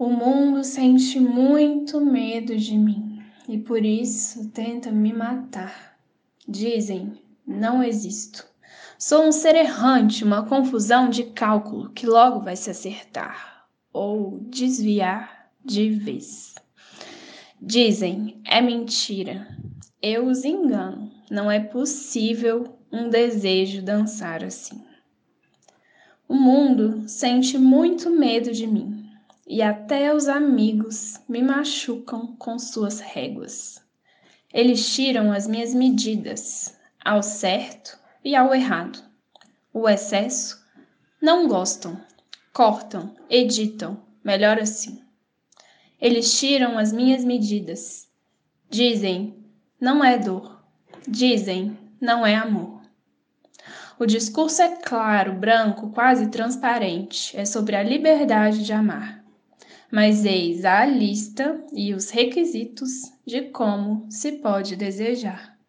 O mundo sente muito medo de mim e por isso tenta me matar. Dizem, não existo. Sou um ser errante, uma confusão de cálculo que logo vai se acertar ou desviar de vez. Dizem, é mentira. Eu os engano. Não é possível um desejo dançar assim. O mundo sente muito medo de mim e até os amigos me machucam com suas réguas. Eles tiram as minhas medidas, ao certo e ao errado. O excesso não gostam, cortam, editam, melhor assim. Eles tiram as minhas medidas. Dizem, não é dor. Dizem, não é amor. O discurso é claro, branco, quase transparente. É sobre a liberdade de amar mas eis a lista e os requisitos de como se pode desejar.